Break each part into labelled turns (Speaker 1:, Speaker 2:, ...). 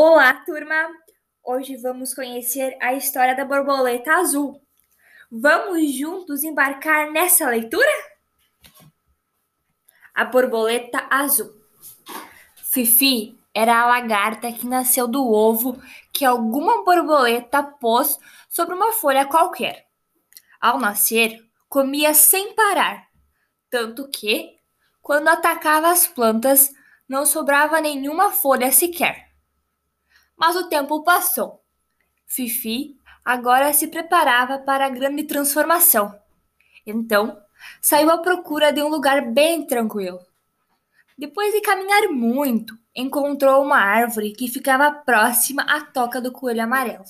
Speaker 1: Olá, turma! Hoje vamos conhecer a história da borboleta azul. Vamos juntos embarcar nessa leitura? A borboleta azul. Fifi era a lagarta que nasceu do ovo que alguma borboleta pôs sobre uma folha qualquer. Ao nascer, comia sem parar, tanto que, quando atacava as plantas, não sobrava nenhuma folha sequer. Mas o tempo passou. Fifi agora se preparava para a grande transformação. Então, saiu à procura de um lugar bem tranquilo. Depois de caminhar muito, encontrou uma árvore que ficava próxima à toca do coelho amarelo.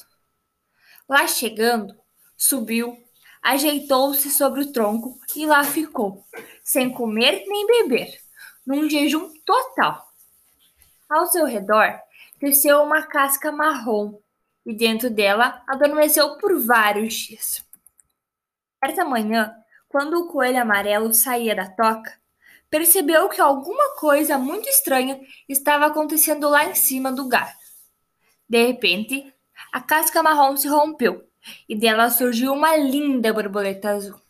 Speaker 1: Lá chegando, subiu, ajeitou-se sobre o tronco e lá ficou, sem comer nem beber, num jejum total. Ao seu redor cresceu uma casca marrom e dentro dela adormeceu por vários dias. Certa manhã, quando o coelho amarelo saía da toca, percebeu que alguma coisa muito estranha estava acontecendo lá em cima do galho. De repente, a casca marrom se rompeu e dela surgiu uma linda borboleta azul.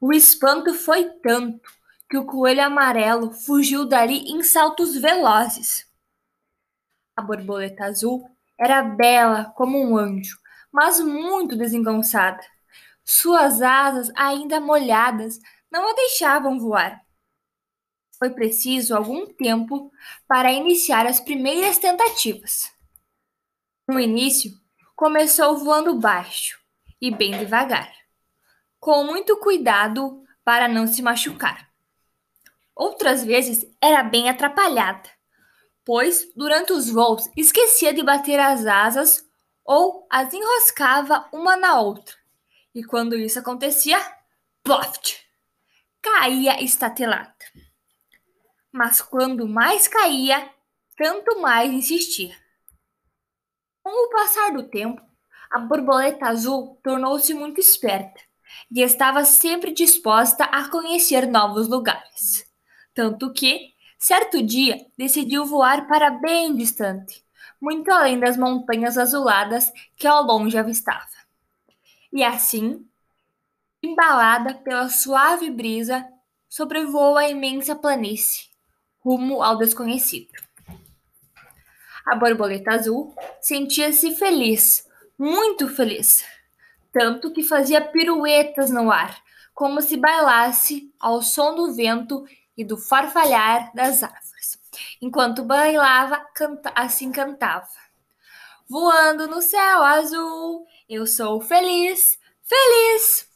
Speaker 1: O espanto foi tanto que o coelho amarelo fugiu dali em saltos velozes. A borboleta azul era bela como um anjo, mas muito desengonçada. Suas asas, ainda molhadas, não a deixavam voar. Foi preciso algum tempo para iniciar as primeiras tentativas. No início, começou voando baixo e bem devagar, com muito cuidado para não se machucar. Outras vezes era bem atrapalhada pois durante os voos esquecia de bater as asas ou as enroscava uma na outra. E quando isso acontecia, ploft! Caía estatelada. Mas quando mais caía, tanto mais insistia. Com o passar do tempo, a borboleta azul tornou-se muito esperta e estava sempre disposta a conhecer novos lugares. Tanto que Certo dia, decidiu voar para bem distante, muito além das montanhas azuladas que ao longe avistava. E assim, embalada pela suave brisa, sobrevoou a imensa planície, rumo ao desconhecido. A borboleta azul sentia-se feliz, muito feliz, tanto que fazia piruetas no ar, como se bailasse ao som do vento e do farfalhar das árvores. Enquanto bailava, canta, assim cantava. Voando no céu azul, eu sou feliz, feliz,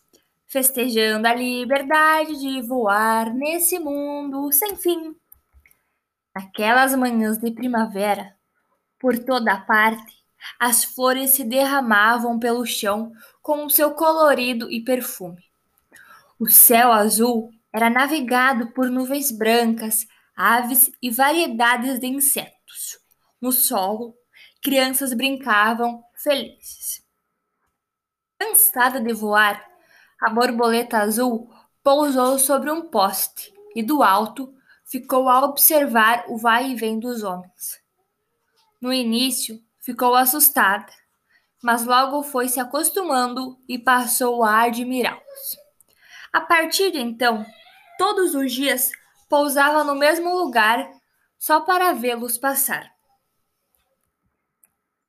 Speaker 1: festejando a liberdade de voar nesse mundo sem fim. Naquelas manhãs de primavera, por toda parte, as flores se derramavam pelo chão com o seu colorido e perfume. O céu azul era navegado por nuvens brancas, aves e variedades de insetos. No solo, crianças brincavam felizes. Cansada de voar, a borboleta azul pousou sobre um poste e do alto ficou a observar o vai e vem dos homens. No início, ficou assustada, mas logo foi se acostumando e passou a admirá-los. A partir de então, todos os dias pousava no mesmo lugar só para vê-los passar.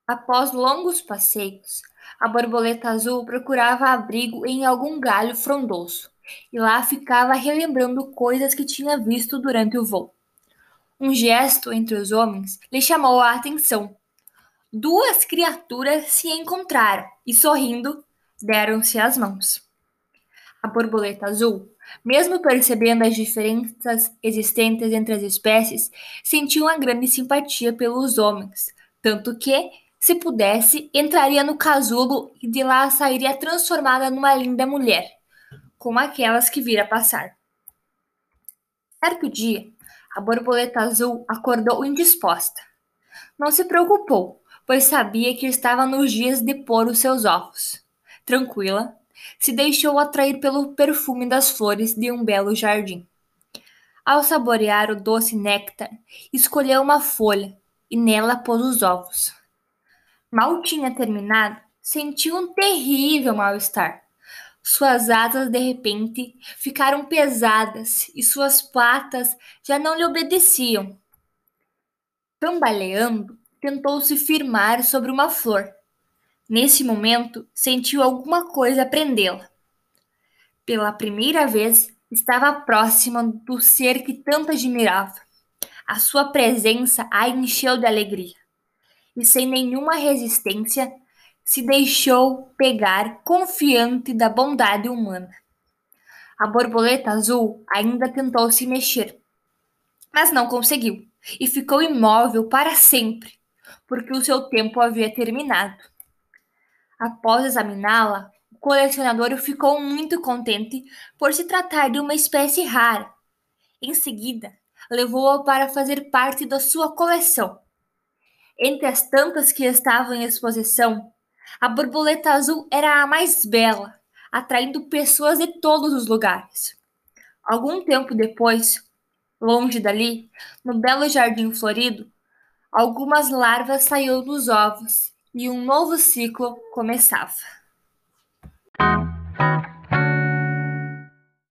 Speaker 1: Após longos passeios, a borboleta azul procurava abrigo em algum galho frondoso e lá ficava relembrando coisas que tinha visto durante o voo. Um gesto entre os homens lhe chamou a atenção. Duas criaturas se encontraram e, sorrindo, deram-se as mãos. A borboleta azul mesmo percebendo as diferenças existentes entre as espécies, sentiu uma grande simpatia pelos homens, tanto que, se pudesse, entraria no casulo e de lá sairia transformada numa linda mulher, como aquelas que vira passar. Certo dia, a borboleta azul acordou indisposta. Não se preocupou, pois sabia que estava nos dias de pôr os seus ovos. Tranquila, se deixou atrair pelo perfume das flores de um belo jardim. Ao saborear o doce néctar, escolheu uma folha e nela pôs os ovos. Mal tinha terminado, sentiu um terrível mal-estar. Suas asas de repente ficaram pesadas e suas patas já não lhe obedeciam. Tambaleando, tentou se firmar sobre uma flor. Nesse momento, sentiu alguma coisa prendê-la. Pela primeira vez, estava próxima do ser que tanto admirava. A sua presença a encheu de alegria. E sem nenhuma resistência, se deixou pegar confiante da bondade humana. A borboleta azul ainda tentou se mexer, mas não conseguiu e ficou imóvel para sempre, porque o seu tempo havia terminado. Após examiná-la, o colecionador ficou muito contente por se tratar de uma espécie rara. Em seguida, levou-a para fazer parte da sua coleção. Entre as tantas que estavam em exposição, a borboleta azul era a mais bela, atraindo pessoas de todos os lugares. Algum tempo depois, longe dali, no belo jardim florido, algumas larvas saíram dos ovos e um novo ciclo começava.